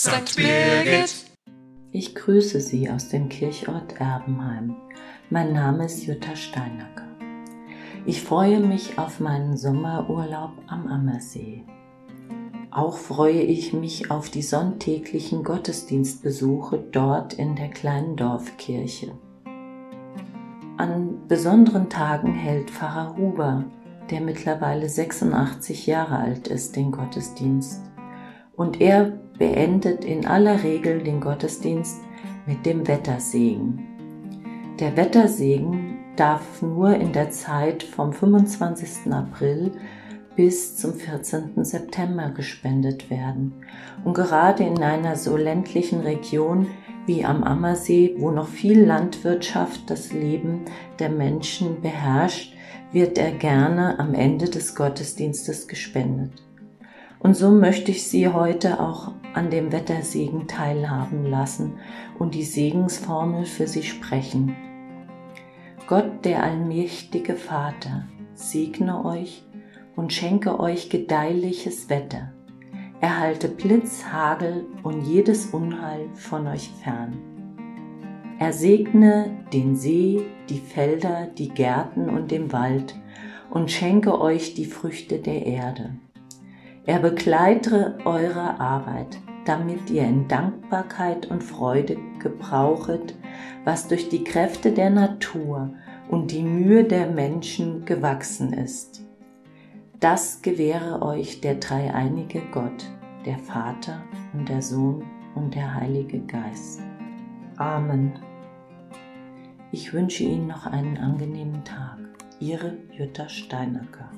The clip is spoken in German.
St. Birgit. Ich grüße Sie aus dem Kirchort Erbenheim. Mein Name ist Jutta Steinacker. Ich freue mich auf meinen Sommerurlaub am Ammersee. Auch freue ich mich auf die sonntäglichen Gottesdienstbesuche dort in der kleinen Dorfkirche. An besonderen Tagen hält Pfarrer Huber, der mittlerweile 86 Jahre alt ist, den Gottesdienst. Und er beendet in aller Regel den Gottesdienst mit dem Wettersegen. Der Wettersegen darf nur in der Zeit vom 25. April bis zum 14. September gespendet werden. Und gerade in einer so ländlichen Region wie am Ammersee, wo noch viel Landwirtschaft das Leben der Menschen beherrscht, wird er gerne am Ende des Gottesdienstes gespendet. Und so möchte ich Sie heute auch an dem Wettersegen teilhaben lassen und die Segensformel für Sie sprechen. Gott, der allmächtige Vater, segne euch und schenke euch gedeihliches Wetter. Erhalte Blitz, Hagel und jedes Unheil von euch fern. Er segne den See, die Felder, die Gärten und den Wald und schenke euch die Früchte der Erde. Er begleitere eure Arbeit, damit ihr in Dankbarkeit und Freude gebrauchet, was durch die Kräfte der Natur und die Mühe der Menschen gewachsen ist. Das gewähre euch der dreieinige Gott, der Vater und der Sohn und der Heilige Geist. Amen. Ich wünsche Ihnen noch einen angenehmen Tag. Ihre Jutta Steinacker.